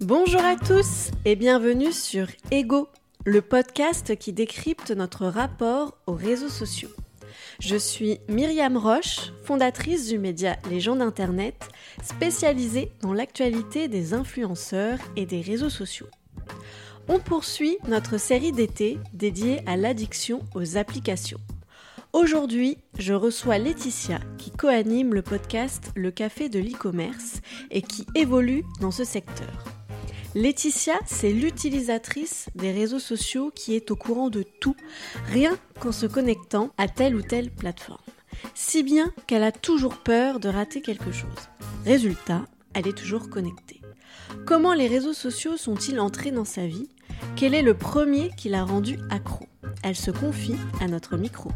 Bonjour à tous et bienvenue sur Ego, le podcast qui décrypte notre rapport aux réseaux sociaux. Je suis Myriam Roche, fondatrice du média Les gens d'Internet, spécialisée dans l'actualité des influenceurs et des réseaux sociaux. On poursuit notre série d'été dédiée à l'addiction aux applications. Aujourd'hui, je reçois Laetitia qui coanime le podcast Le Café de l'e-commerce et qui évolue dans ce secteur. Laetitia, c'est l'utilisatrice des réseaux sociaux qui est au courant de tout, rien qu'en se connectant à telle ou telle plateforme. Si bien qu'elle a toujours peur de rater quelque chose. Résultat, elle est toujours connectée. Comment les réseaux sociaux sont-ils entrés dans sa vie? Quel est le premier qui l'a rendue accro? Elle se confie à notre micro.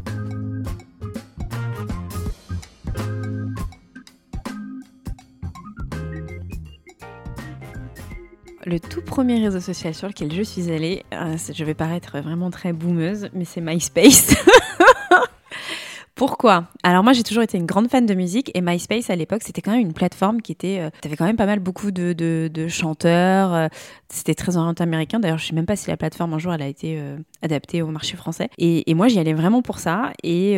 Le tout premier réseau social sur lequel je suis allée, euh, je vais paraître vraiment très boumeuse, mais c'est MySpace. Pourquoi? Alors moi j'ai toujours été une grande fan de musique et MySpace à l'époque c'était quand même une plateforme qui était, euh, t'avais quand même pas mal beaucoup de, de, chanteurs, euh, c'était très orienté américain. D'ailleurs je sais même pas si la plateforme un jour elle a été euh, adaptée au marché français. Et, moi j'y allais vraiment pour ça et,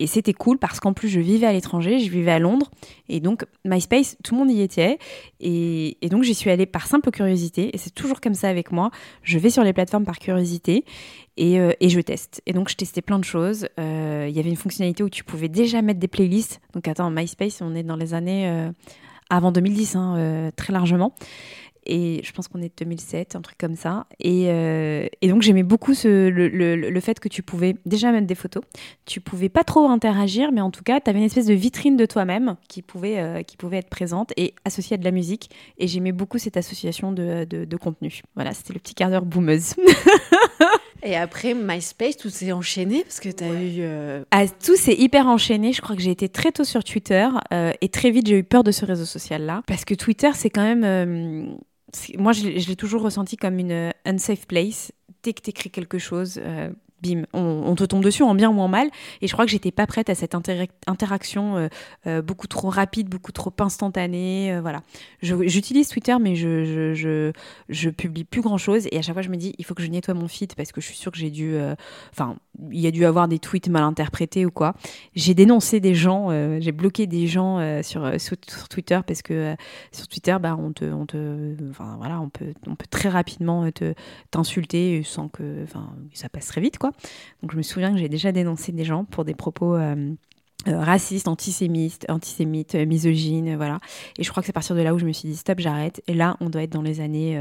et c'était cool parce qu'en plus je vivais à l'étranger, je vivais à Londres et donc MySpace tout le monde y était et donc j'y suis allée par simple curiosité et c'est toujours comme ça avec moi. Je vais sur les plateformes par curiosité euh, et, je teste. Et donc, je testais plein de choses. Euh, il y avait une fonctionnalité où tu pouvais déjà mettre des playlists. Donc, attends, MySpace, on est dans les années euh, avant 2010, hein, très largement. Et je pense qu'on est 2007, un truc comme ça. Et, donc, j'aimais beaucoup le, fait que tu pouvais déjà mettre des photos. Tu pouvais pas trop interagir, mais en tout cas, tu avais une espèce de vitrine de toi-même qui, pouvait être présente et associée à de la musique. Et j'aimais beaucoup cette association de, de, de contenu. Voilà, c'était le petit quart d'heure boumeuse. Et après, MySpace, tout s'est enchaîné parce que tu as eu. Euh, ah, tout s'est hyper enchaîné. Je crois que j'ai été très tôt sur Twitter euh, et très vite, j'ai eu peur de ce réseau social-là. Parce que Twitter, c'est quand même. Euh, moi, je, je l'ai toujours ressenti comme une unsafe place. Dès que tu écris quelque chose, bim, on, te tombe dessus en bien ou en mal. Et je crois que j'étais pas prête à cette interaction euh, euh, beaucoup trop rapide, beaucoup trop instantanée. Euh, voilà. J'utilise Twitter, mais je, je, je, publie plus grand chose. Et à chaque fois, je me dis, il faut que je nettoie mon feed parce que je suis sûre que j'ai dû. Enfin, il y a dû avoir des tweets mal interprétés ou quoi. J'ai dénoncé des gens, j'ai bloqué des gens sur, sur, Twitter parce que sur Twitter, bah, on te. On te enfin, voilà, on peut, on peut très rapidement t'insulter sans que. Enfin, ça passe très vite, quoi. Donc je me souviens que j'ai déjà dénoncé des gens pour des propos euh, euh, racistes, antisémites, antisémites, euh, misogynes, voilà. Et je crois que c'est à partir de là où je me suis dit stop, j'arrête. Et là, on doit être dans les années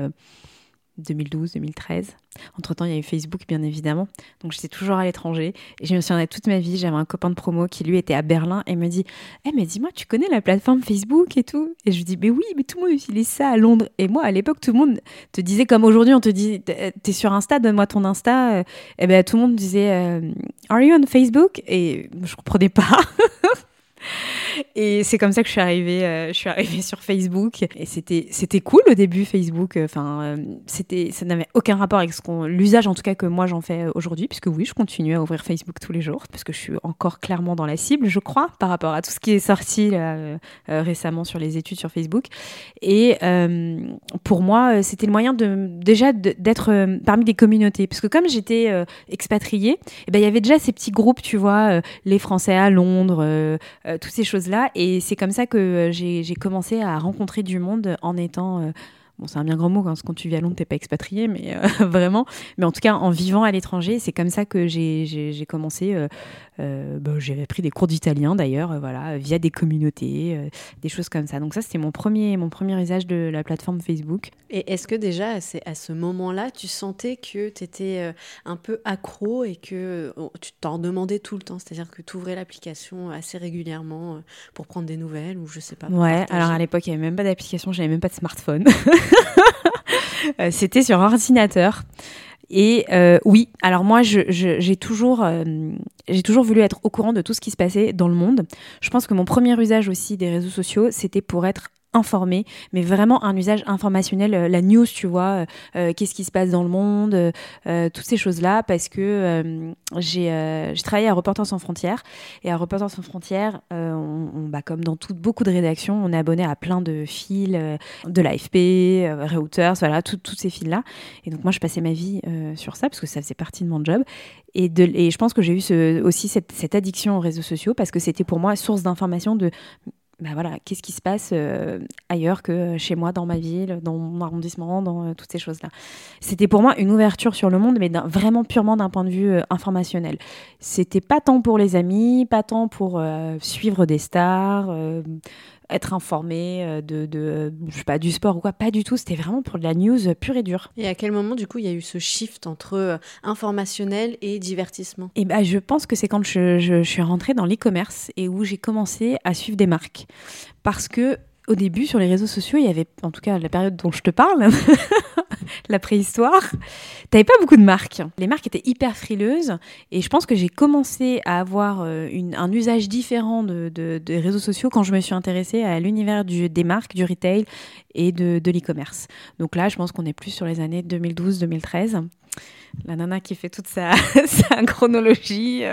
2012, 2013. Entre-temps, il y a eu Facebook, bien évidemment. Donc, j'étais toujours à l'étranger. Et je me souviens toute ma vie, j'avais un copain de promo qui, lui, était à Berlin et me dit Eh, mais dis-moi, tu connais la plateforme Facebook et tout? Et je lui dis Mais oui, mais tout le monde utilise ça à Londres. Et moi, à l'époque, tout le monde te disait, comme aujourd'hui, on te dit T'es sur Insta, donne-moi ton Insta. Et bien, tout le monde disait euh, Are you on Facebook? Et je comprenais pas. Et c'est comme ça que je suis arrivée, euh, je suis arrivée sur Facebook. Et c'était, c'était cool au début, Facebook. Enfin, euh, c'était, ça n'avait aucun rapport avec ce qu'on, l'usage en tout cas que moi j'en fais aujourd'hui, puisque oui, je continue à ouvrir Facebook tous les jours, parce que je suis encore clairement dans la cible, je crois, par rapport à tout ce qui est sorti euh, récemment sur les études sur Facebook. Et pour moi, c'était le moyen de déjà d'être parmi des communautés, parce que comme j'étais expatriée, eh ben, il y avait déjà ces petits groupes, tu vois, les Français à Londres, toutes ces choses Et c'est comme ça que euh, j'ai commencé à rencontrer du monde en étant euh, bon, c'est un bien grand mot hein, quand tu vis à Londres, t'es pas expatrié, mais euh, vraiment. Mais en tout cas, en vivant à l'étranger, c'est comme ça que j'ai commencé. Bah, j'ai pris des cours d'italien d'ailleurs, euh, voilà, via des communautés, des choses comme ça. Donc ça, c'était mon premier, mon premier usage de la plateforme Facebook. Et est-ce que déjà, à ce moment-là, tu sentais que tu étais un peu accro et que tu t'en demandais tout le temps? C'est-à-dire que tu ouvrais l'application assez régulièrement pour prendre des nouvelles ou je sais pas. Ouais, alors à l'époque, il n'y avait même pas d'application, j'avais même pas de smartphone. Euh, c'était sur ordinateur. Et euh, oui, alors moi, j'ai toujours, euh, j'ai toujours voulu être au courant de tout ce qui se passait dans le monde. Je pense que mon premier usage aussi des réseaux sociaux, c'était pour être informer, mais vraiment un usage informationnel, euh, la news, tu vois, qu'est-ce qui se passe dans le monde, toutes ces choses-là, parce que j'ai travaillé à Reporters sans frontières, et à Reporters sans frontières, on, bah, comme dans beaucoup de rédactions, on est abonné à plein de fils, de l'AFP, Reuters, voilà, toutes ces fils-là. Et donc moi, je passais ma vie sur ça, parce que ça faisait partie de mon job. Et, je pense que j'ai eu aussi cette, cette, addiction aux réseaux sociaux parce que c'était pour moi source d'information de bah voilà, qu'est-ce qui se passe euh, ailleurs que chez moi, dans ma ville, dans mon arrondissement, dans euh, toutes ces choses-là. C'était pour moi une ouverture sur le monde, mais vraiment purement d'un point de vue euh, informationnel. C'était pas tant pour les amis, pas tant pour suivre des stars, être informé euh, de, de, je sais pas, du sport ou quoi. Pas du tout. C'était vraiment pour de la news pure et dure. Et à quel moment, du coup, il y a eu ce shift entre euh, informationnel et divertissement? Et eh ben, je pense que c'est quand je, je, je suis rentrée dans l'e-commerce et où j'ai commencé à suivre des marques. Parce que au début, sur les réseaux sociaux, il y avait, en tout cas la période dont je te parle, la préhistoire, t'avais pas beaucoup de marques. Les marques étaient hyper frileuses et je pense que j'ai commencé à avoir euh, un usage différent de, des réseaux sociaux quand je me suis intéressée à l'univers des marques, du retail et de, l'e-commerce. Donc là, je pense qu'on est plus sur les années 2012-2013. La nana qui fait toute sa, sa chronologie.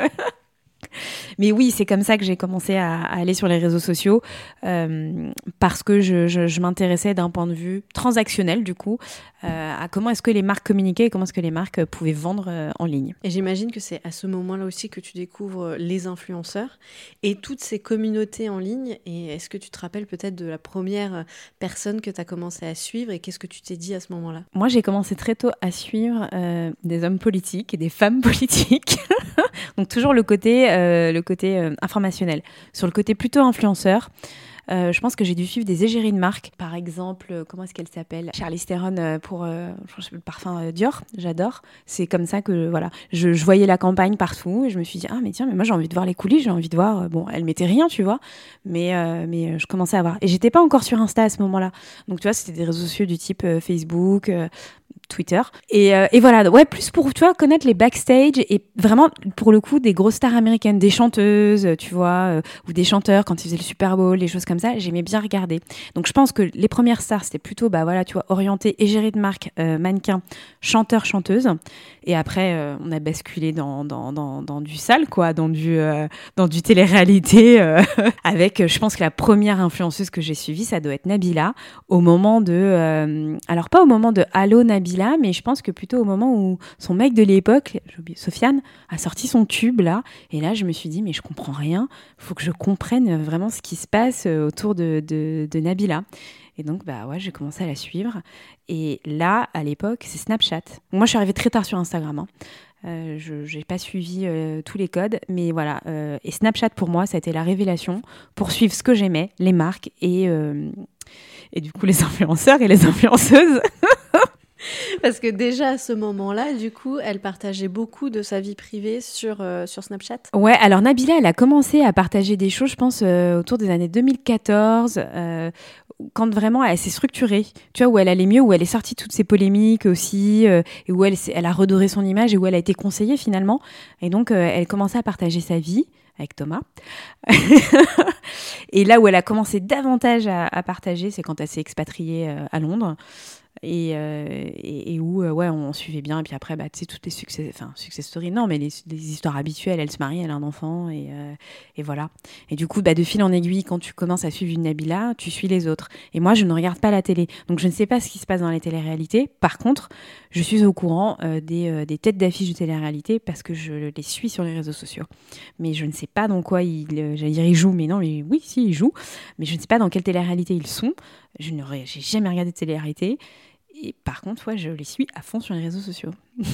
Mais oui, c'est comme ça que j'ai commencé à, aller sur les réseaux sociaux euh, parce que je, m'intéressais d'un point de vue transactionnel, du coup, euh, à comment est-ce que les marques communiquaient et comment est-ce que les marques pouvaient vendre euh, en ligne. Et j'imagine que c'est à ce moment-là aussi que tu découvres les influenceurs et toutes ces communautés en ligne. Et est-ce que tu te rappelles peut-être de la première personne que tu as commencé à suivre et qu'est-ce que tu t'es dit à ce moment-là? Moi, j'ai commencé très tôt à suivre des hommes politiques et des femmes politiques. Donc toujours le côté, euh, le côté euh, informationnel. Sur le côté plutôt influenceur, euh, je pense que j'ai dû suivre des égéries de marque. Par exemple, comment est-ce qu'elle s'appelle? Charlie Theron pour le parfum Dior. J'adore. C'est comme ça que voilà, je, voyais la campagne partout et je me suis dit ah mais tiens mais moi j'ai envie de voir les coulisses, j'ai envie de voir. bon, elle mettait rien, tu vois, mais mais je commençais à voir. Et j'étais pas encore sur Insta à ce moment-là. Donc tu vois, c'était des réseaux sociaux du type Facebook, Twitter. Et, euh, et, voilà, ouais, plus pour, tu vois, connaître les backstage et vraiment, pour le coup, des grosses stars américaines, des chanteuses, tu vois, euh, ou des chanteurs quand ils faisaient le Super Bowl, les choses comme ça, j'aimais bien regarder. Donc je pense que les premières stars, c'était plutôt, bah voilà, tu vois, orienté égérie de marque, euh, mannequin, chanteur, chanteuse. Et après, on a basculé dans, dans, dans, dans, du sale, quoi, dans du, dans du télé-réalité, avec, je pense que la première influenceuse que j'ai suivie, ça doit être Nabila, au moment de, alors pas au moment de Allo Nabila, mais je pense que plutôt au moment où son mec de l'époque, Sofiane, a sorti son tube là, et là je me suis dit mais je comprends rien, faut que je comprenne vraiment ce qui se passe euh, autour de, de, Nabila. Et donc bah ouais, j'ai commencé à la suivre. Et là, à l'époque, c'est Snapchat. Moi, je suis arrivée très tard sur Instagram. Hein. Euh, je n'ai pas suivi euh, tous les codes, mais voilà. et Snapchat, pour moi, ça a été la révélation pour suivre ce que j'aimais, les marques et, et du coup les influenceurs et les influenceuses. Parce que déjà à ce moment-là, du coup, elle partageait beaucoup de sa vie privée sur, euh, sur Snapchat. Ouais, alors Nabila, elle a commencé à partager des choses, je pense, euh, autour des années 2014, euh, quand vraiment elle s'est structurée, tu vois, où elle allait mieux, où elle est sortie toutes ces polémiques aussi, et où elle, elle a redoré son image et où elle a été conseillée finalement. Et donc, elle commençait à partager sa vie avec Thomas. et là où elle a commencé davantage à, à partager, c'est quand elle s'est expatriée à Londres. Euh, et, où euh, ouais on suivait bien. Et puis après bah tu sais toutes les succès enfin success stories. Non mais les, histoires habituelles elle se marie elle a un enfant et, euh, et voilà. Et du coup bah de fil en aiguille quand tu commences à suivre une Nabila tu suis les autres. Et moi je ne regarde pas la télé. Donc je ne sais pas ce qui se passe dans les téléréalités. Par contre je suis au courant des, des, têtes d'affiche de télé-réalité parce que je les suis sur les réseaux sociaux. Mais je ne sais pas dans quoi ils dire ils jouent. Mais non mais oui si ils jouent. Mais je ne sais pas dans quelle télé-réalité ils sont. Je n'aurais jamais regardé de télé-réalité et par contre, ouais, je les suis à fond sur les réseaux sociaux.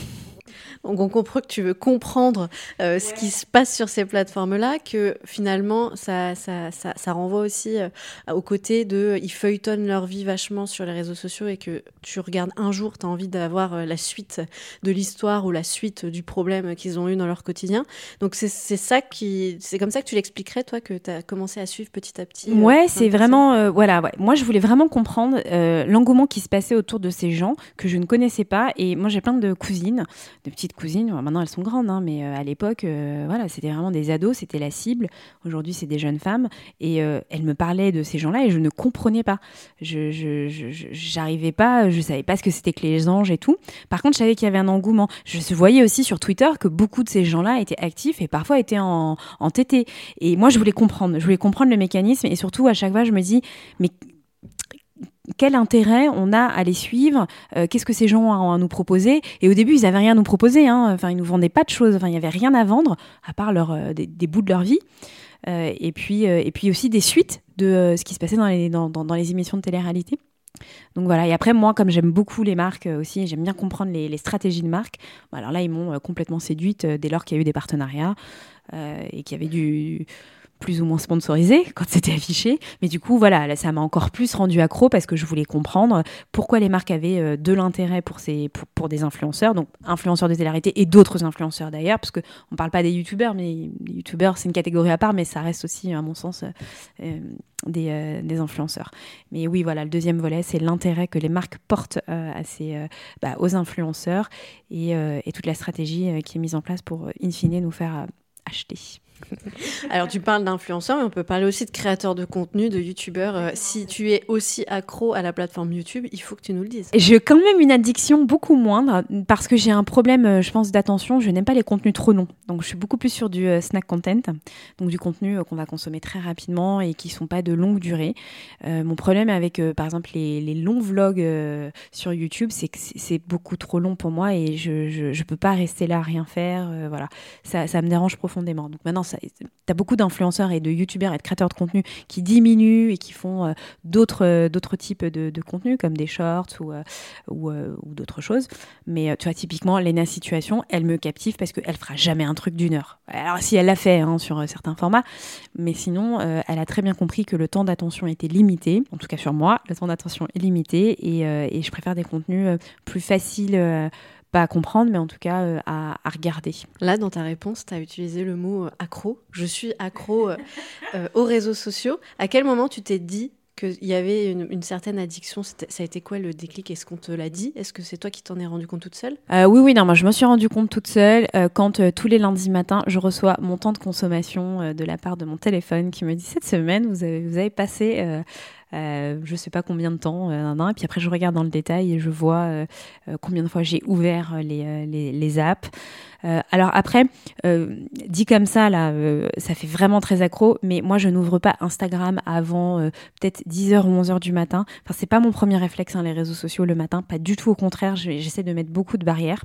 Donc on comprend que tu veux comprendre euh, ce qui se passe sur ces plateformes-là, que finalement ça, ça, ça, ça renvoie aussi euh, au côté de ils feuilletonnent leur vie vachement sur les réseaux sociaux et que tu regardes un jour, tu as envie d'avoir euh, la suite de l'histoire ou la suite du problème qu'ils ont eu dans leur quotidien. Donc c'est ça qui c'est comme ça que tu l'expliquerais toi que tu as commencé à suivre petit à petit. ouais, c'est vraiment voilà, ouais. moi je voulais vraiment comprendre l'engouement qui se passait autour de ces gens que je ne connaissais pas et moi j'ai plein de cousines de petites cousines. Maintenant, elles sont grandes, hein, mais à l'époque, voilà, c'était vraiment des ados, c'était la cible. Aujourd'hui, c'est des jeunes femmes. Et elles me parlaient de ces gens-là et je ne comprenais pas. Je n'arrivais pas, je savais pas ce que c'était que les anges et tout. Par contre, je savais qu'il y avait un engouement. Je voyais aussi sur Twitter que beaucoup de ces gens-là étaient actifs et parfois étaient en, en. Et moi, je voulais comprendre. Je voulais comprendre le mécanisme. Et surtout, à chaque fois, je me dis, mais quel intérêt on a à les suivre euh, Qu'est-ce que ces gens ont à nous proposer Et au début, ils n'avaient rien à nous proposer. Hein. Enfin, ils nous vendaient pas de choses. Enfin, il n'y avait rien à vendre à part euh, des, bouts de leur vie. Euh, et puis, et puis aussi des suites de ce qui se passait dans les, dans, dans, les émissions de télé-réalité. Donc voilà, et après moi, comme j'aime beaucoup les marques aussi, j'aime bien comprendre les, les, stratégies de marque, bah, alors là, ils m'ont complètement séduite dès lors qu'il y a eu des partenariats et qu'il y avait du, plus ou moins sponsorisé quand c'était affiché. Mais du coup, voilà, ça m'a encore plus rendu accro parce que je voulais comprendre pourquoi les marques avaient euh, de l'intérêt pour, ces, pour, des influenceurs, donc influenceurs de télé et d'autres influenceurs d'ailleurs, parce qu'on ne parle pas des youtubeurs, mais les youtubeurs, c'est une catégorie à part, mais ça reste aussi, à mon sens, euh, euh, des, des, influenceurs. Mais oui, voilà, le deuxième volet, c'est l'intérêt que les marques portent à ces, bah, aux influenceurs et, toute la stratégie qui est mise en place pour, in fine, nous faire acheter. Alors tu parles d'influenceurs, mais on peut parler aussi de créateurs de contenu, de youtubeurs. Euh, si tu es aussi accro à la plateforme YouTube, il faut que tu nous le dises. J'ai quand même une addiction beaucoup moindre parce que j'ai un problème, euh, je pense, d'attention. Je n'aime pas les contenus trop longs. Donc je suis beaucoup plus sur du euh, snack content, donc du contenu qu'on va consommer très rapidement et qui ne sont pas de longue durée. mon problème avec, par exemple, les, longs vlogs sur YouTube, c'est que c'est beaucoup trop long pour moi et je ne peux pas rester là à rien faire. voilà, ça, ça me dérange profondément. Donc maintenant, tu as beaucoup d'influenceurs et de youtubeurs et de créateurs de contenu qui diminuent et qui font euh, d'autres euh, d'autres types de, de contenus comme des shorts ou, euh, ou d'autres choses. Mais tu vois, typiquement, Lena Situation, elle me captive parce qu'elle fera jamais un truc d'une heure. Alors, si elle l'a fait hein, sur certains formats, mais sinon, elle a très bien compris que le temps d'attention était limité. En tout cas, sur moi, le temps d'attention est limité et, et, je préfère des contenus plus faciles pas à comprendre, mais en tout cas euh, à, regarder. Là, dans ta réponse, tu as utilisé le mot euh, accro. Je suis accro euh, aux réseaux sociaux. À quel moment tu t'es dit qu'il y avait une, certaine addiction? Ça a été quoi le déclic? Est-ce qu'on te l'a dit? Est-ce que c'est toi qui t'en es rendu compte toute seule? Oui, oui, non, moi je me suis rendu compte toute seule quand tous les lundis matins, je reçois mon temps de consommation de la part de mon téléphone qui me dit cette semaine, vous avez, vous avez passé euh, je sais pas combien de temps, euh, et puis après je regarde dans le détail et je vois euh, combien de fois j'ai ouvert les, les, les apps. alors après, dit comme ça, là, ça fait vraiment très accro, mais moi je n'ouvre pas Instagram avant peut-être 10h ou 11h du matin. Enfin, c'est pas mon premier réflexe, hein, les réseaux sociaux le matin, pas du tout au contraire, j'essaie de mettre beaucoup de barrières.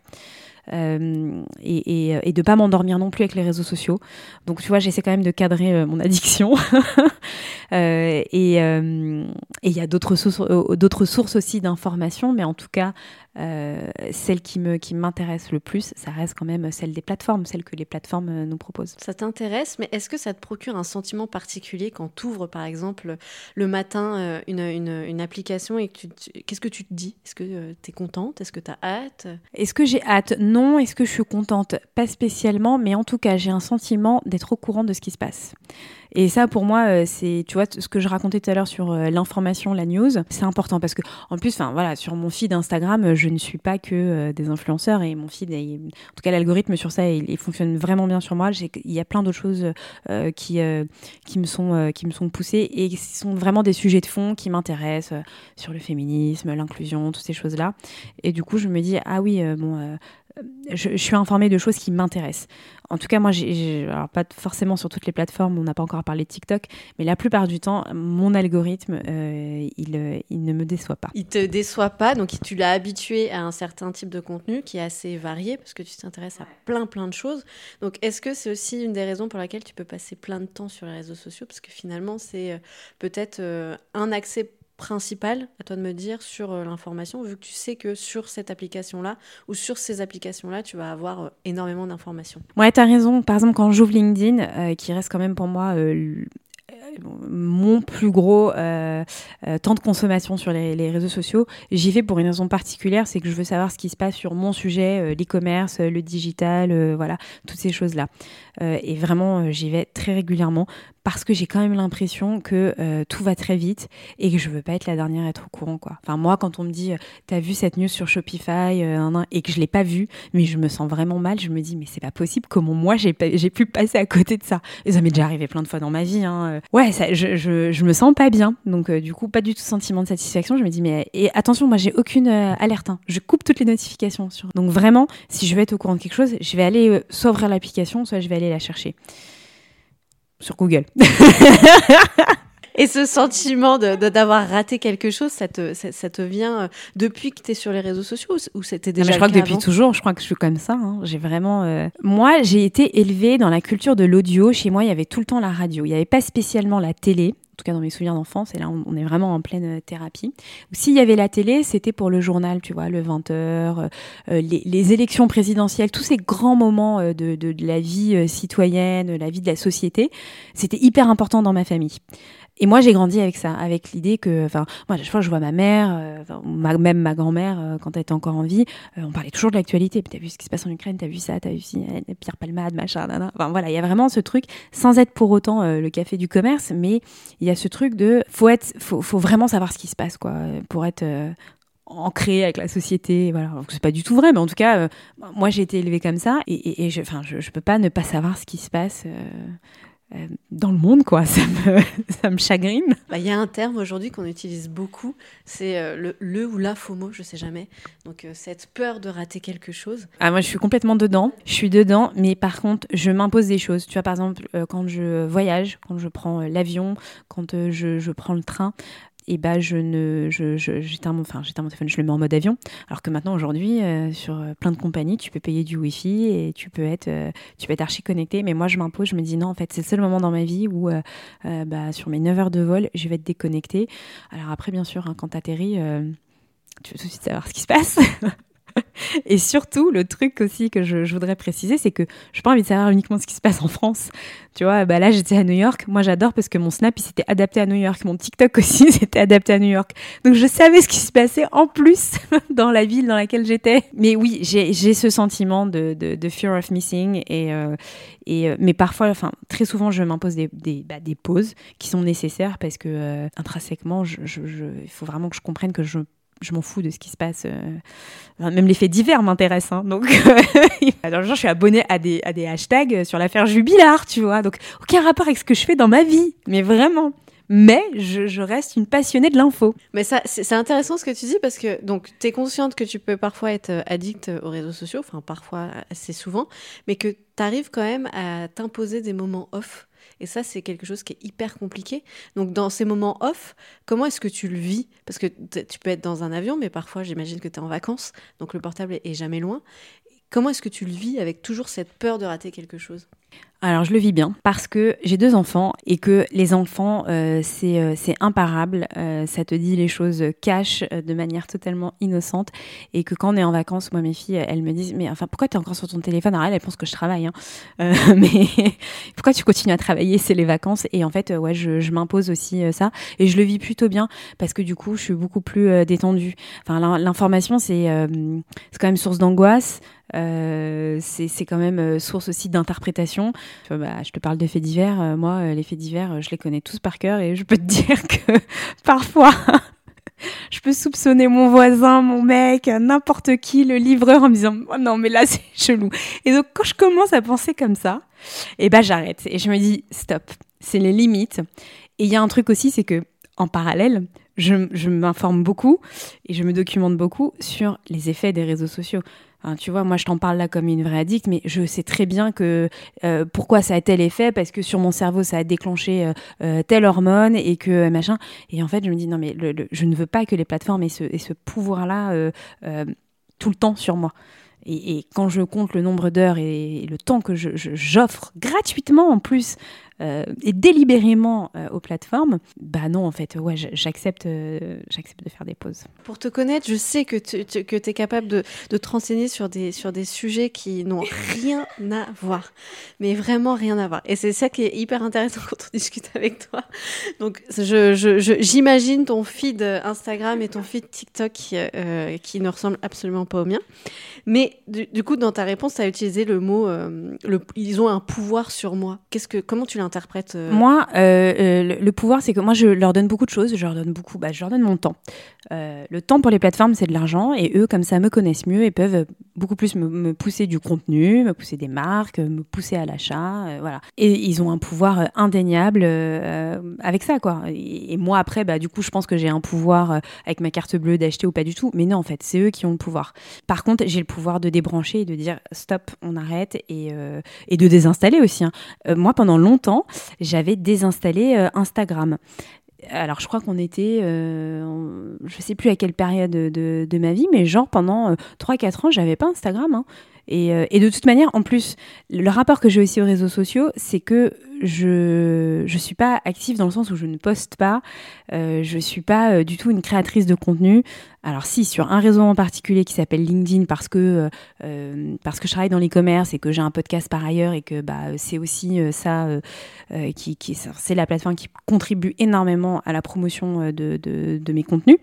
Euh, et, et, et, de pas m'endormir non plus avec les réseaux sociaux. Donc tu vois, j'essaie quand même de cadrer euh, mon addiction. euh, et il y a d'autres sources, d'autres sources aussi d'informations, mais en tout cas, euh, celle qui me qui m'intéresse le plus, ça reste quand même celle des plateformes, celle que les plateformes euh, nous proposent. Ça t'intéresse, mais est-ce que ça te procure un sentiment particulier quand tu ouvres, par exemple, le matin euh, une, une, une, application et que qu'est-ce que tu te dis? Est-ce que tu es contente? Est-ce que tu as hâte? Est-ce que j'ai hâte? Non. Est-ce que je suis contente? Pas spécialement, mais en tout cas, j'ai un sentiment d'être au courant de ce qui se passe. Et ça, pour moi, euh, c'est, tu vois, ce que je racontais tout à l'heure sur euh, l'information, la news, c'est important parce que, en plus, enfin, voilà, sur mon feed Instagram, euh, je ne suis pas que des influenceurs et mon feed, en tout cas, l'algorithme sur ça, il, fonctionne vraiment bien sur moi. Il y a plein d'autres choses qui, qui me sont, qui me sont poussées et qui sont vraiment des sujets de fond qui m'intéressent sur le féminisme, l'inclusion, toutes ces choses-là. Et du coup, je me dis, ah oui, bon, je, je, suis informée de choses qui m'intéressent. En tout cas, moi, j'ai, alors pas forcément sur toutes les plateformes, on n'a pas encore parlé de TikTok, mais la plupart du temps, mon algorithme, euh, il, euh, il, ne me déçoit pas. Il te déçoit pas, donc tu l'as habitué à un certain type de contenu qui est assez varié, parce que tu t'intéresses à plein, plein de choses. Donc, est-ce que c'est aussi une des raisons pour laquelle tu peux passer plein de temps sur les réseaux sociaux? Parce que finalement, c'est euh, peut-être un accès principal, à toi de me dire, sur euh, l'information, vu que tu sais que sur cette application-là ou sur ces applications-là, tu vas avoir euh, énormément d'informations. Ouais, tu as raison. Par exemple, quand j'ouvre LinkedIn, euh, qui reste quand même pour moi mon plus gros temps de consommation sur les, réseaux sociaux, j'y vais pour une raison particulière, c'est que je veux savoir ce qui se passe sur mon sujet, l'e-commerce, le digital, voilà, toutes ces choses-là. Et vraiment, j'y vais très régulièrement parce que j'ai quand même l'impression que euh, tout va très vite et que je veux pas être la dernière à être au courant. Enfin moi quand on me dit t'as vu cette news sur Shopify et que je l'ai pas vue mais je me sens vraiment mal, je me dis mais c'est pas possible comment moi j'ai pu passer à côté de ça? Et ça m'est déjà arrivé plein de fois dans ma vie. Hein. Ouais je, je, je me sens pas bien donc du coup pas du tout sentiment de satisfaction. Je me dis mais et attention moi j'ai aucune alerte. Hein. Je coupe toutes les notifications. Donc vraiment si je veux être au courant de quelque chose je vais aller soit ouvrir l'application soit je vais aller la chercher sur Google. Et ce sentiment de, d'avoir raté quelque chose, ça te, ça, te vient euh, depuis que tu es sur les réseaux sociaux ou c'était déjà Je crois que depuis toujours, je crois que je suis comme ça. Hein. J'ai vraiment. Euh, moi, j'ai été élevée dans la culture de l'audio. Chez moi, il y avait tout le temps la radio. Il n'y avait pas spécialement la télé tout cas dans mes souvenirs d'enfance, et là on, est vraiment en pleine euh, thérapie. S'il y avait la télé, c'était pour le journal, tu vois, le 20h, euh, les, élections présidentielles, tous ces grands moments euh, de, de, la vie citoyenne, la vie de la société, c'était hyper important dans ma famille. Et moi, j'ai grandi avec ça, avec l'idée que, enfin, moi, chaque fois que je vois ma mère, euh, même ma grand-mère, euh, quand elle était encore en vie, euh, on parlait toujours de l'actualité. T'as vu ce qui se passe en Ukraine, t'as vu ça, t'as vu si, Pierre Palmade, machin, nana. Enfin, voilà, il y a vraiment ce truc, sans être pour autant le café du commerce, mais il y a ce truc de, faut être, faut, vraiment savoir ce qui se passe, quoi, pour être ancré avec la société. Voilà, c'est pas du tout vrai, mais en tout cas, moi j'ai été élevée comme ça et, et, je, je, peux pas ne pas savoir ce qui se passe. Dans le monde, quoi. Ça me, ça me chagrine. Bah, il y a un terme aujourd'hui qu'on utilise beaucoup, c'est euh, le, le, ou la FOMO, je sais jamais. Donc euh, cette peur de rater quelque chose. Ah, moi, je suis complètement dedans. Je suis dedans, mais par contre, je m'impose des choses. Tu vois, par exemple, quand je voyage, quand je prends l'avion, quand je, je, prends le train, et bah je ne j'éteins mon enfin téléphone je le mets en mode avion. Alors que maintenant aujourd'hui euh, sur euh, plein de compagnies tu peux payer du wifi et tu peux être euh, tu être archi connecté. Mais moi je m'impose je me dis non en fait c'est le seul moment dans ma vie où bah, sur mes 9 heures de vol je vais être déconnectée. Alors après bien sûr hein, quand t'atterris tu veux tout de suite savoir ce qui se passe Et surtout, le truc aussi que je, voudrais préciser, c'est que je n'ai pas envie de savoir uniquement ce qui se passe en France. Tu vois, bah là, j'étais à New York. Moi, j'adore parce que mon Snap, il s'était adapté à New York. Mon TikTok aussi s'était adapté à New York. Donc, je savais ce qui se passait en plus dans la ville dans laquelle j'étais. Mais oui, j'ai ce sentiment de, fear of missing. Et, euh, euh, mais parfois, enfin, très souvent, je m'impose des, bah, pauses qui sont nécessaires parce que euh, intrinsèquement, il faut vraiment que je comprenne que je je m'en fous de ce qui se passe. Euh, même les faits divers m'intéressent. Hein, donc, alors, je suis abonnée à des, à des hashtags sur l'affaire Jubilard, tu vois. Donc, aucun rapport avec ce que je fais dans ma vie. Mais vraiment. Mais je, reste une passionnée de l'info. Mais ça, c'est intéressant ce que tu dis parce que donc es consciente que tu peux parfois être euh, addict aux réseaux sociaux, enfin parfois assez souvent, mais que tu arrives quand même à t'imposer des moments off et ça, c'est quelque chose qui est hyper compliqué. Donc, dans ces moments off, comment est-ce que tu le vis? Parce que tu peux être dans un avion, mais parfois, j'imagine que tu es en vacances, donc le portable est jamais loin. Comment est-ce que tu le vis avec toujours cette peur de rater quelque chose? Alors je le vis bien parce que j'ai deux enfants et que les enfants euh, c'est euh, c'est imparable, euh, ça te dit les choses cash de manière totalement innocente et que quand on est en vacances, moi mes filles elles me disent mais enfin pourquoi tu es encore sur ton téléphone? Alors elles, pensent que je travaille, hein. mais pourquoi tu continues à travailler? C'est les vacances et en fait ouais je, je m'impose aussi ça et je le vis plutôt bien parce que du coup je suis beaucoup plus détendue. Enfin l'information c'est quand même source d'angoisse. Euh, c'est quand même euh, source aussi d'interprétation. Bah, je te parle de faits divers. Euh, moi, les faits divers, je les connais tous par cœur et je peux te dire que parfois, je peux soupçonner mon voisin, mon mec, n'importe qui, le livreur, en me disant oh non, mais là, c'est chelou. Et donc, quand je commence à penser comme ça, et eh ben, j'arrête et je me dis stop, c'est les limites. Et il y a un truc aussi, c'est que en parallèle, je, je m'informe beaucoup et je me documente beaucoup sur les effets des réseaux sociaux tu vois, moi je t'en parle là comme une vraie addict, mais je sais très bien que euh, pourquoi ça a tel effet, parce que sur mon cerveau ça a déclenché euh, euh, telle hormone et que machin. Et en fait, je me dis non mais je ne veux pas que les plateformes aient ce, ce pouvoir-là tout le temps sur moi. Et, quand je compte le nombre d'heures et, le temps que j'offre gratuitement en plus euh, et délibérément euh, aux plateformes, bah non, en fait, ouais, j'accepte euh, j'accepte de faire des pauses. Pour te connaître, je sais que tu que es capable de, de te renseigner sur des, sur des sujets qui n'ont rien à voir, mais vraiment rien à voir. Et c'est ça qui est hyper intéressant quand on discute avec toi. Donc, j'imagine je, ton feed Instagram et ton feed TikTok qui, qui ne ressemblent absolument pas au mien. Mais du, coup, dans ta réponse, tu as utilisé le mot le, ils ont un pouvoir sur moi. Qu'est-ce que, comment tu l'as interprètes Moi, le, pouvoir, c'est que moi, je leur donne beaucoup de choses. Je leur donne beaucoup, bah, je leur donne mon temps. le temps pour les plateformes, c'est de l'argent. Et eux, comme ça, me connaissent mieux et peuvent beaucoup plus me, pousser du contenu, me pousser des marques, me pousser à l'achat. voilà. Et ils ont un pouvoir indéniable avec ça, quoi. Et, moi, après, bah, du coup, je pense que j'ai un pouvoir avec ma carte bleue d'acheter ou pas du tout. Mais non, en fait, c'est eux qui ont le pouvoir. Par contre, j'ai le pouvoir de débrancher et de dire stop, on arrête et, euh, et de désinstaller aussi. Hein. Euh, moi, pendant longtemps, j'avais désinstallé euh, Instagram. Alors, je crois qu'on était, je sais plus à quelle période de, ma vie, mais genre pendant 3-4 ans, j'avais pas Instagram. Hein. Et, et, de toute manière, en plus, le rapport que j'ai aussi aux réseaux sociaux, c'est que je ne suis pas active dans le sens où je ne poste pas, euh, je ne suis pas euh, du tout une créatrice de contenu. Alors si, sur un réseau en particulier qui s'appelle LinkedIn parce que, euh, parce que je travaille dans l'e-commerce et que j'ai un podcast par ailleurs et que bah, c'est aussi ça, qui, c'est la plateforme qui contribue énormément à la promotion de, de mes contenus.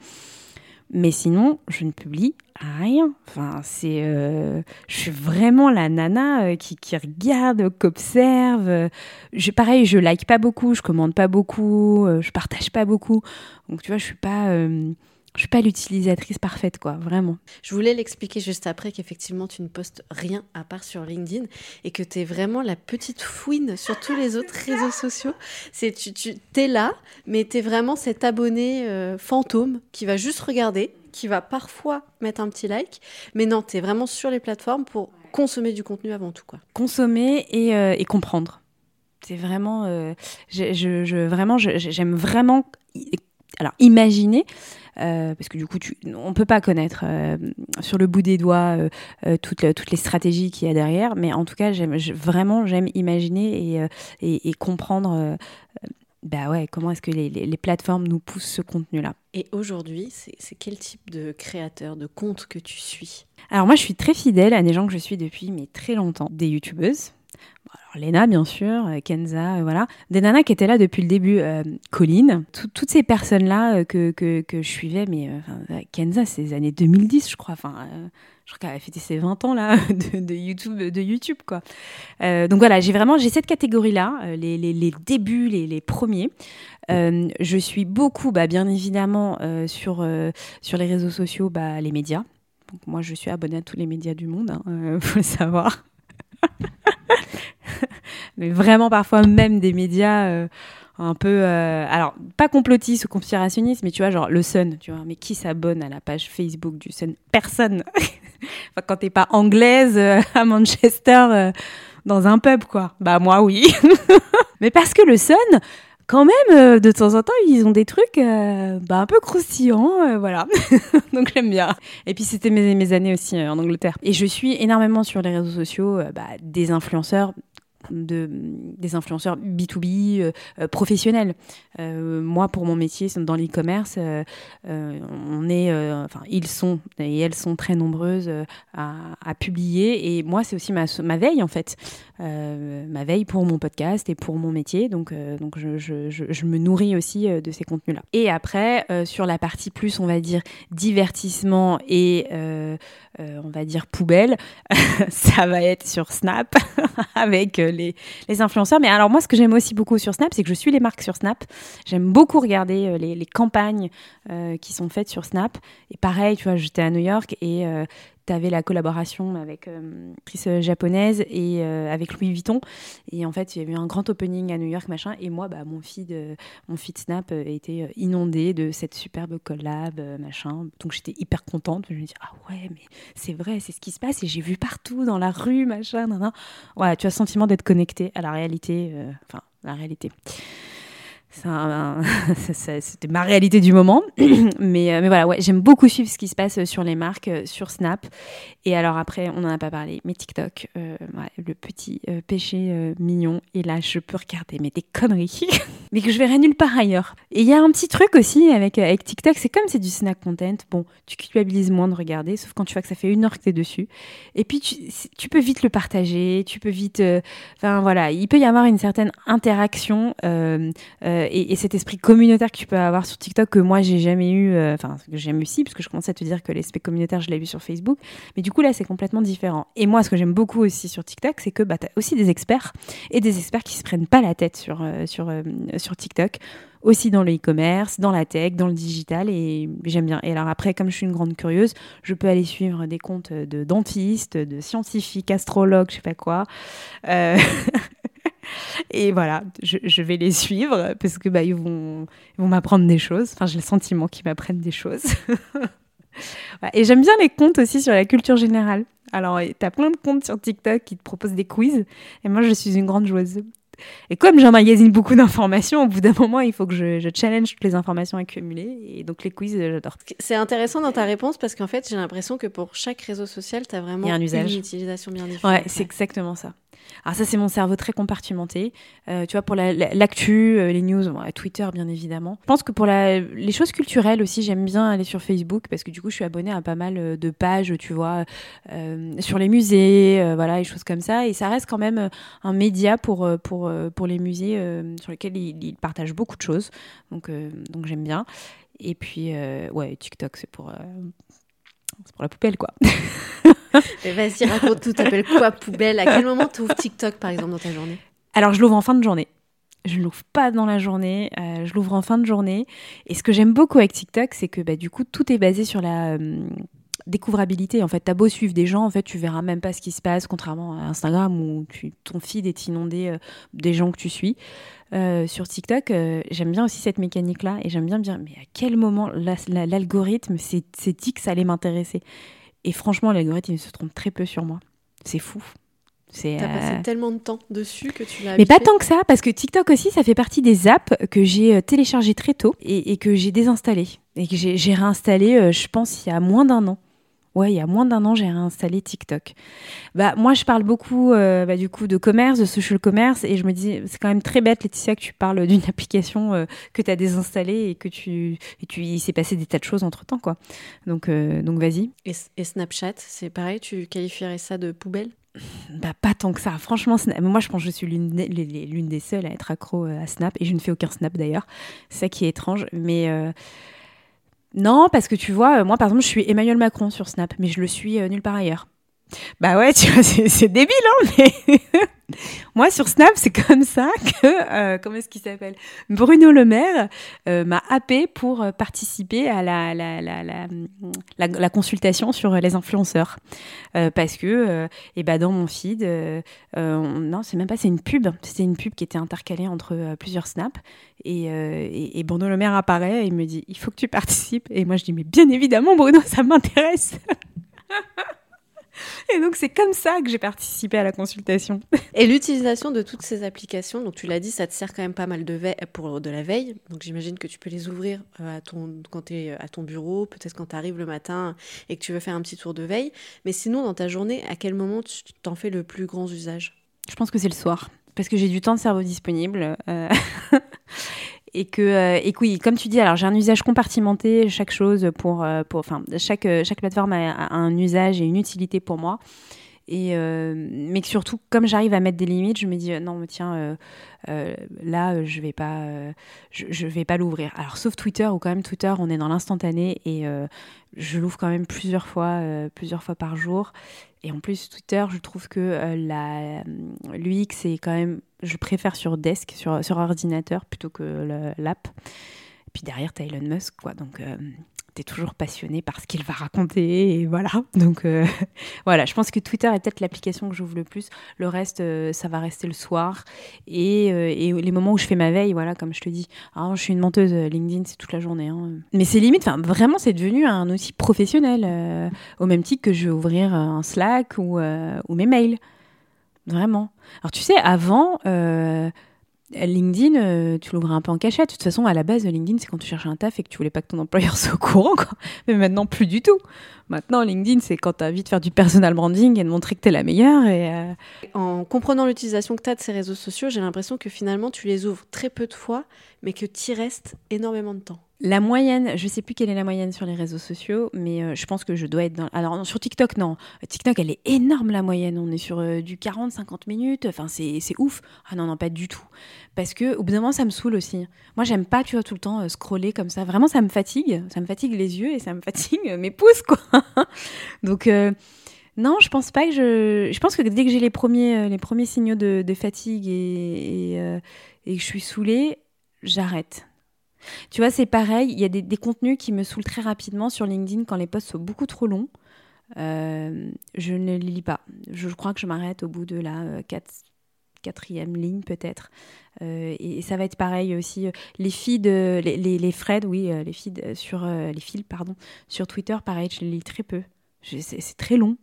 Mais sinon, je ne publie rien. Enfin, c'est, euh, je suis vraiment la nana euh, qui, qui, regarde, qui observe. Je, pareil, je like pas beaucoup, je commande pas beaucoup, euh, je partage pas beaucoup. Donc, tu vois, je suis pas je suis pas l'utilisatrice parfaite, quoi, vraiment. Je voulais l'expliquer juste après qu'effectivement, tu ne postes rien à part sur LinkedIn et que tu es vraiment la petite fouine sur tous les autres réseaux sociaux. C'est tu, tu es là, mais tu es vraiment cet abonné euh, fantôme qui va juste regarder, qui va parfois mettre un petit like, mais non, tu es vraiment sur les plateformes pour consommer du contenu avant tout, quoi. Consommer et, euh, et comprendre. C'est vraiment, euh, je, je, vraiment, j'aime vraiment, alors imaginer euh, parce que du coup, tu, on peut pas connaître euh, sur le bout des doigts euh, toutes, toutes les stratégies qu'il y a derrière, mais en tout cas, j'aime vraiment j'aime imaginer et, et, comprendre. bah ouais, comment est-ce que les, les, plateformes nous poussent ce contenu-là Et aujourd'hui, c'est quel type de créateur, de compte que tu suis? Alors moi, je suis très fidèle à des gens que je suis depuis mais très longtemps, des youtubeuses alors, Lena, bien sûr, euh, Kenza, euh, voilà. Des nanas qui étaient là depuis le début. Euh, Colline, toutes ces personnes-là que, que, que, je suivais, mais Kenza, c'est les années 2010, je crois. Enfin, je crois qu'elle a fêté ses 20 ans là de, YouTube, de YouTube quoi. donc voilà, j'ai vraiment j'ai cette catégorie-là, les, les, les, débuts, les, les premiers. je suis beaucoup, bah, bien évidemment, sur sur les réseaux sociaux, bah, les médias. Moi, je suis abonnée à tous les médias du monde, hein, faut le savoir. mais vraiment parfois même des médias euh, un peu, euh, alors pas complotistes ou conspirationnistes, mais tu vois, genre le Sun, tu vois, mais qui s'abonne à la page Facebook du Sun? Personne. quand t'es pas anglaise euh, à Manchester dans un pub, quoi. Bah moi oui. mais parce que le Sun, quand même, de temps en temps, ils ont des trucs bah, un peu croustillants, voilà. Donc j'aime bien. Et puis c'était mes, années aussi en Angleterre. Et je suis énormément sur les réseaux sociaux bah, des influenceurs de, des influenceurs B2B euh, euh, professionnels. Euh, moi, pour mon métier, dans l'e-commerce, on est, enfin, ils sont et elles sont très nombreuses à, publier. Et moi, c'est aussi ma, veille, en fait. Ma veille pour mon podcast et pour mon métier. Donc, donc je, je, me nourris aussi de ces contenus-là. Et après, sur la partie plus, on va dire, divertissement et on va dire poubelle, ça va être sur Snap avec les, influenceurs. Mais alors moi, ce que j'aime aussi beaucoup sur Snap, c'est que je suis les marques sur Snap. J'aime beaucoup regarder euh, les, campagnes euh, qui sont faites sur Snap. Et pareil, tu vois, j'étais à New York et euh, tu avais la collaboration avec une actrice japonaise et avec Louis Vuitton. Et en fait, il y a eu un grand opening à New York, machin. Et moi, bah, mon feed, mon feed Snap était inondé de cette superbe collab, machin. Donc j'étais hyper contente. Je me dis, ah ouais, mais c'est vrai, c'est ce qui se passe. Et j'ai vu partout dans la rue, machin. Ouais, tu as le sentiment d'être connecté à la réalité. Enfin, la réalité. C'était ma réalité du moment. mais, euh, mais voilà, ouais, j'aime beaucoup suivre ce qui se passe sur les marques, euh, sur Snap. Et alors après, on n'en a pas parlé, mais TikTok, euh, le petit péché mignon. Et là, je peux regarder, mais des conneries, mais que je verrai nulle part ailleurs. Et il y a un petit truc aussi avec, avec TikTok, c'est comme c'est du snack content, bon, tu culpabilises moins de regarder, sauf quand tu vois que ça fait une heure que tu es dessus. Et puis, tu, peux vite le partager, tu peux vite... Enfin voilà, il peut y avoir une certaine interaction et, cet esprit communautaire que tu peux avoir sur TikTok que moi j'ai jamais eu, enfin que j'aime aussi, parce que je commence à te dire que l'aspect communautaire je l'ai vu sur Facebook, mais du coup là c'est complètement différent. Et moi ce que j'aime beaucoup aussi sur TikTok, c'est que bah, tu as aussi des experts et des experts qui se prennent pas la tête sur, sur, sur TikTok aussi dans le e-commerce, dans la tech, dans le digital et j'aime bien. Et alors après, comme je suis une grande curieuse, je peux aller suivre des comptes de dentistes, de scientifiques, astrologues, je sais pas quoi. Euh, et voilà, je, vais les suivre parce que bah, ils vont, vont m'apprendre des choses. Enfin, j'ai le sentiment qu'ils m'apprennent des choses. Et j'aime bien les comptes aussi sur la culture générale. Alors, tu as plein de comptes sur TikTok qui te proposent des quiz. Et moi, je suis une grande joueuse. Et comme j'emmagasine beaucoup d'informations, au bout d'un moment, il faut que je, challenge toutes les informations accumulées. Et donc, les quiz, j'adore. C'est intéressant dans ta réponse parce qu'en fait, j'ai l'impression que pour chaque réseau social, tu as vraiment un usage. une utilisation bien différente. Ouais, c'est exactement ça. Alors ça, c'est mon cerveau très compartimenté. Euh, tu vois, pour l'actu, euh, les news, Twitter, bien évidemment. Je pense que pour les choses culturelles aussi, j'aime bien aller sur Facebook parce que du coup, je suis abonnée à pas mal euh, de pages, tu vois, sur les musées, voilà, les choses comme ça. Et ça reste quand même un média pour, pour, pour les musées sur lesquels ils, partagent beaucoup de choses. Donc, donc j'aime bien. Et puis, ouais, TikTok, c'est pour, pour la poubelle, quoi. Vas-y, raconte tout. T'appelles quoi poubelle? À quel moment tu ouvres TikTok, par exemple, dans ta journée? Alors, je l'ouvre en fin de journée. Je ne l'ouvre pas dans la journée, euh, je l'ouvre en fin de journée. Et ce que j'aime beaucoup avec TikTok, c'est que bah, du coup, tout est basé sur la euh, découvrabilité. En fait, t'as beau suivre des gens, en fait, tu verras même pas ce qui se passe, contrairement à Instagram où tu, ton feed est inondé euh, des gens que tu suis. sur TikTok, j'aime bien aussi cette mécanique-là et j'aime bien dire, mais à quel moment l'algorithme s'est dit que ça allait m'intéresser? Et franchement, l'algorithme, il se trompe très peu sur moi. C'est fou. T'as passé euh, tellement de temps dessus que tu l'as. Mais pas tant que ça, parce que TikTok aussi, ça fait partie des apps que j'ai euh, téléchargées très tôt et, que j'ai désinstallées. Et que j'ai réinstallé, euh, je pense, il y a moins d'un an. Ouais, il y a moins d'un an, j'ai réinstallé TikTok. Bah, moi, je parle beaucoup euh, bah, du coup de commerce, de social commerce, et je me dis, c'est quand même très bête, Laetitia, que tu parles d'une application euh, que tu as désinstallée et que tu, et tu, il s'est passé des tas de choses entre temps, quoi. Donc, euh, donc vas-y. Et, Snapchat, c'est pareil, tu qualifierais ça de poubelle? Bah, pas tant que ça. Franchement, moi, je pense que je suis l'une des, l'une des seules à être accro à Snap, et je ne fais aucun Snap d'ailleurs. C'est ça qui est étrange, mais non, parce que tu vois, euh, moi par exemple, je suis Emmanuel Macron sur Snap, mais je le suis euh, nulle part ailleurs. Bah ouais, tu vois, c'est débile, hein, mais moi sur Snap, c'est comme ça que, euh, comment est-ce qu'il s'appelle? Bruno Le Maire m'a happé pour participer à la, consultation sur les influenceurs. parce que, et eh bah, dans mon feed, non, c'est même pas, c'est une pub, c'était une pub qui était intercalée entre plusieurs snaps. Et, et, Bruno Le Maire apparaît et me dit, il faut que tu participes. Et moi je dis, mais bien évidemment Bruno, ça m'intéresse. Et donc c'est comme ça que j'ai participé à la consultation. Et l'utilisation de toutes ces applications, donc tu l'as dit, ça te sert quand même pas mal de veille, pour de la veille. Donc j'imagine que tu peux les ouvrir euh, à ton, quand tu es à ton bureau, peut-être quand tu arrives le matin et que tu veux faire un petit tour de veille. Mais sinon, dans ta journée, à quel moment tu t'en fais le plus grand usage? Je pense que c'est le soir. Parce que j'ai du temps de cerveau disponible. Euh, et que, euh, et oui, comme tu dis, alors j'ai un usage compartimenté, chaque chose pour, euh, pour enfin, chaque, euh, chaque plateforme a, un usage et une utilité pour moi. Et mais que surtout, comme j'arrive à mettre des limites, je me dis non, mais tiens, là, je vais pas, je, vais pas l'ouvrir. Alors, sauf Twitter, où quand même Twitter, on est dans l'instantané et je l'ouvre quand même plusieurs fois, plusieurs fois par jour. Et en plus, Twitter, je trouve que euh, la, l'UX est quand même. Je préfère sur desk, sur, sur ordinateur, plutôt que l'app. Puis derrière, tu Elon Musk, quoi. Donc, euh, tu es toujours passionné par ce qu'il va raconter. Et voilà. Donc, euh, voilà. Je pense que Twitter est peut-être l'application que j'ouvre le plus. Le reste, ça va rester le soir. Et, et, les moments où je fais ma veille, voilà, comme je te dis. Ah, je suis une menteuse. LinkedIn, c'est toute la journée. Hein. Mais c'est limite, enfin, vraiment, c'est devenu un outil professionnel. au même titre que je vais ouvrir un Slack ou, ou mes mails. Vraiment. Alors, tu sais, avant. LinkedIn, euh, tu l'ouvrais un peu en cachette. De toute façon, à la base, LinkedIn, c'est quand tu cherchais un taf et que tu voulais pas que ton employeur soit au courant. Mais maintenant, plus du tout. Maintenant, LinkedIn, c'est quand tu as envie de faire du personal branding et de montrer que tu es la meilleure. Et euh, En comprenant l'utilisation que tu as de ces réseaux sociaux, j'ai l'impression que finalement, tu les ouvres très peu de fois, mais que tu y restes énormément de temps. La moyenne, je sais plus quelle est la moyenne sur les réseaux sociaux, mais euh, je pense que je dois être dans. Alors sur TikTok, non. TikTok, elle est énorme la moyenne. On est sur euh, du 40-50 minutes. Enfin, c'est ouf. Ah non, non, pas du tout. Parce que au bout d'un moment, ça me saule aussi. Moi, j'aime pas, tu vois, tout le temps euh, scroller comme ça. Vraiment, ça me fatigue. Ça me fatigue les yeux et ça me fatigue mes pouces, quoi. Donc. non, je pense pas que je. Je pense que dès que j'ai les premiers, les premiers signaux de, fatigue et, et, que je suis saoulée, j'arrête tu vois, c'est pareil, il y a des, contenus qui me saoulent très rapidement sur LinkedIn quand les posts sont beaucoup trop longs. Euh, je ne les lis pas. Je, crois que je m'arrête au bout de la euh, quatrième ligne peut-être. Euh, et, ça va être pareil aussi. Les feeds, les, les, threads, oui, les feeds sur les fils, pardon, sur Twitter, pareil, je les lis très peu. C'est très long.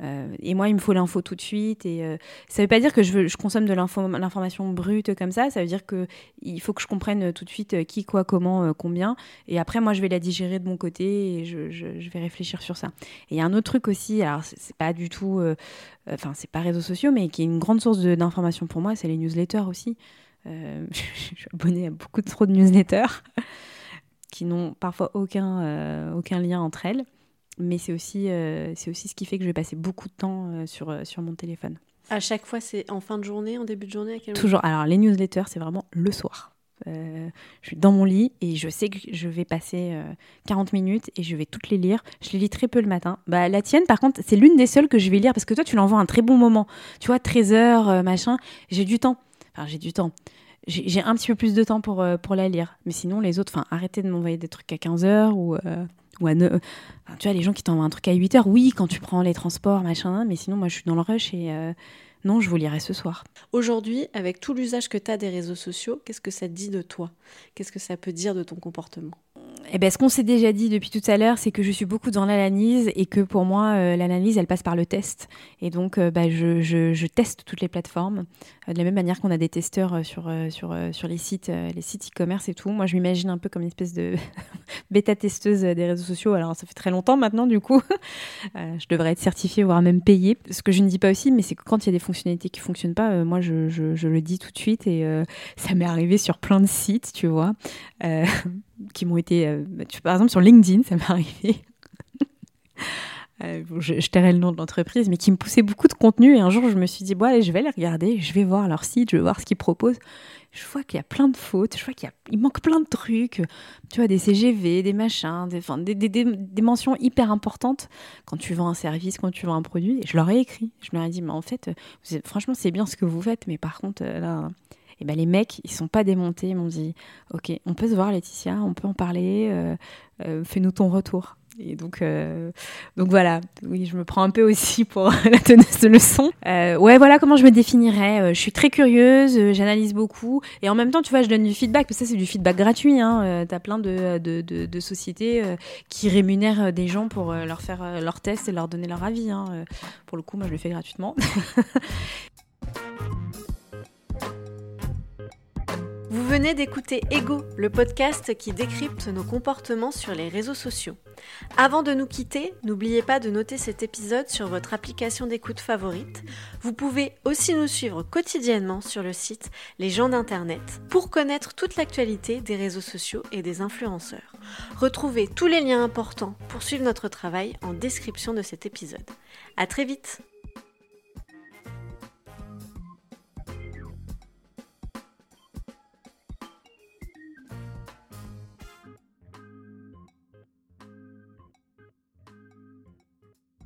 Euh, et moi, il me faut l'info tout de suite. Et euh, ça ne veut pas dire que je, consomme de l'information brute comme ça. Ça veut dire qu'il faut que je comprenne tout de suite euh, qui, quoi, comment, combien. Et après, moi, je vais la digérer de mon côté et je, je, vais réfléchir sur ça. Et il y a un autre truc aussi. Alors, c'est pas du tout, enfin, c'est pas réseaux sociaux, mais qui est une grande source d'information pour moi, c'est les newsletters aussi. je suis abonnée à beaucoup trop de newsletters qui n'ont parfois aucun, aucun lien entre elles mais c'est aussi, euh, c'est aussi ce qui fait que je vais passer beaucoup de temps euh, sur, euh, sur mon téléphone. À chaque fois, c'est en fin de journée, en début de journée Toujours. Alors, les newsletters, c'est vraiment le soir. je suis dans mon lit et je sais que je vais passer 40 minutes et je vais toutes les lire. Je les lis très peu le matin. Bah, la tienne, par contre, c'est l'une des seules que je vais lire parce que toi, tu l'envoies un très bon moment. Tu vois, 13 heures, machin. J'ai du temps. Enfin, j'ai du temps. J'ai un petit peu plus de temps pour, pour la lire. Mais sinon, les autres, enfin, arrêtez de m'envoyer des trucs à 15 heures ou tu vois, les gens qui t'envoient un truc à 8 heures, oui, quand tu prends les transports, machin, mais sinon, moi, je suis dans le rush et euh, non, je vous lirai ce soir. Aujourd'hui, avec tout l'usage que tu as des réseaux sociaux, qu'est-ce que ça dit de toi? Qu'est-ce que ça peut dire de ton comportement? Eh ben, ce qu'on s'est déjà dit depuis tout à l'heure, c'est que je suis beaucoup dans l'analyse et que pour moi, euh, l'analyse, elle passe par le test. Et donc, euh, bah, je, teste toutes les plateformes euh, de la même manière qu'on a des testeurs sur, sur, sur les sites les sites e-commerce et tout. Moi, je m'imagine un peu comme une espèce de bêta-testeuse des réseaux sociaux. Alors, ça fait très longtemps maintenant, du coup. je devrais être certifiée, voire même payée. Ce que je ne dis pas aussi, mais c'est que quand il y a des fonctionnalités qui ne fonctionnent pas, moi, je, le dis tout de suite. Et ça m'est arrivé sur plein de sites, tu vois qui m'ont été. Euh, bah, par exemple, sur LinkedIn, ça m'est arrivé. Euh, je, je, le nom de l'entreprise, mais qui me poussait beaucoup de contenu. Et un jour, je me suis dit, bon, allez, je vais les regarder, je vais voir leur site, je vais voir ce qu'ils proposent. Je vois qu'il y a plein de fautes, je vois qu'il il manque plein de trucs. Tu vois, des CGV, des machins, des, mentions hyper importantes quand tu vends un service, quand tu vends un produit. Et je leur ai écrit. Je leur ai dit, mais en fait, franchement, c'est bien ce que vous faites, mais par contre, euh, là et ben les mecs, ils sont pas démontés. Ils m'ont dit Ok, on peut se voir, Laetitia, on peut en parler, euh, euh, fais-nous ton retour. Et donc, euh, donc voilà, oui, je me prends un peu aussi pour la teneuse de leçon. ouais, voilà comment je me définirais. je suis très curieuse, j'analyse beaucoup. Et en même temps, tu vois, je donne du feedback, parce que ça, c'est du feedback gratuit. Hein. tu as plein de, de, de, sociétés qui rémunèrent des gens pour leur faire leurs tests et leur donner leur avis. Hein. Pour le coup, moi, je le fais gratuitement. Vous venez d'écouter Ego, le podcast qui décrypte nos comportements sur les réseaux sociaux. Avant de nous quitter, n'oubliez pas de noter cet épisode sur votre application d'écoute favorite. Vous pouvez aussi nous suivre quotidiennement sur le site Les gens d'Internet pour connaître toute l'actualité des réseaux sociaux et des influenceurs. Retrouvez tous les liens importants pour suivre notre travail en description de cet épisode. À très vite!